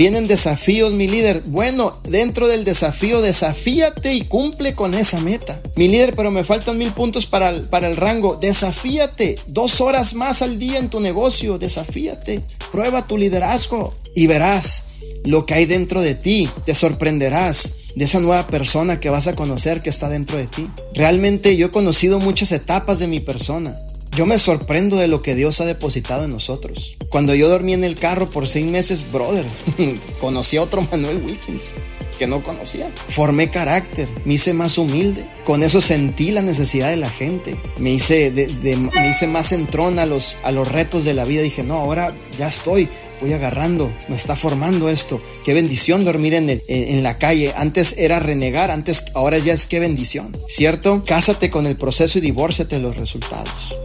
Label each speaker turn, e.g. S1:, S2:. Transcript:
S1: Vienen desafíos, mi líder. Bueno, dentro del desafío, desafíate y cumple con esa meta. Mi líder, pero me faltan mil puntos para el, para el rango. Desafíate. Dos horas más al día en tu negocio. Desafíate. Prueba tu liderazgo y verás lo que hay dentro de ti. Te sorprenderás de esa nueva persona que vas a conocer que está dentro de ti. Realmente yo he conocido muchas etapas de mi persona. Yo me sorprendo de lo que Dios ha depositado en nosotros. Cuando yo dormí en el carro por seis meses, brother, conocí a otro Manuel Wilkins que no conocía. Formé carácter, me hice más humilde. Con eso sentí la necesidad de la gente. Me hice, me hice más entrón a los, a los retos de la vida. Dije, no, ahora ya estoy, voy agarrando, me está formando esto. Qué bendición dormir en, en la calle. Antes era renegar, antes, ahora ya es qué bendición. ¿Cierto? Cásate con el proceso y divórciate los resultados.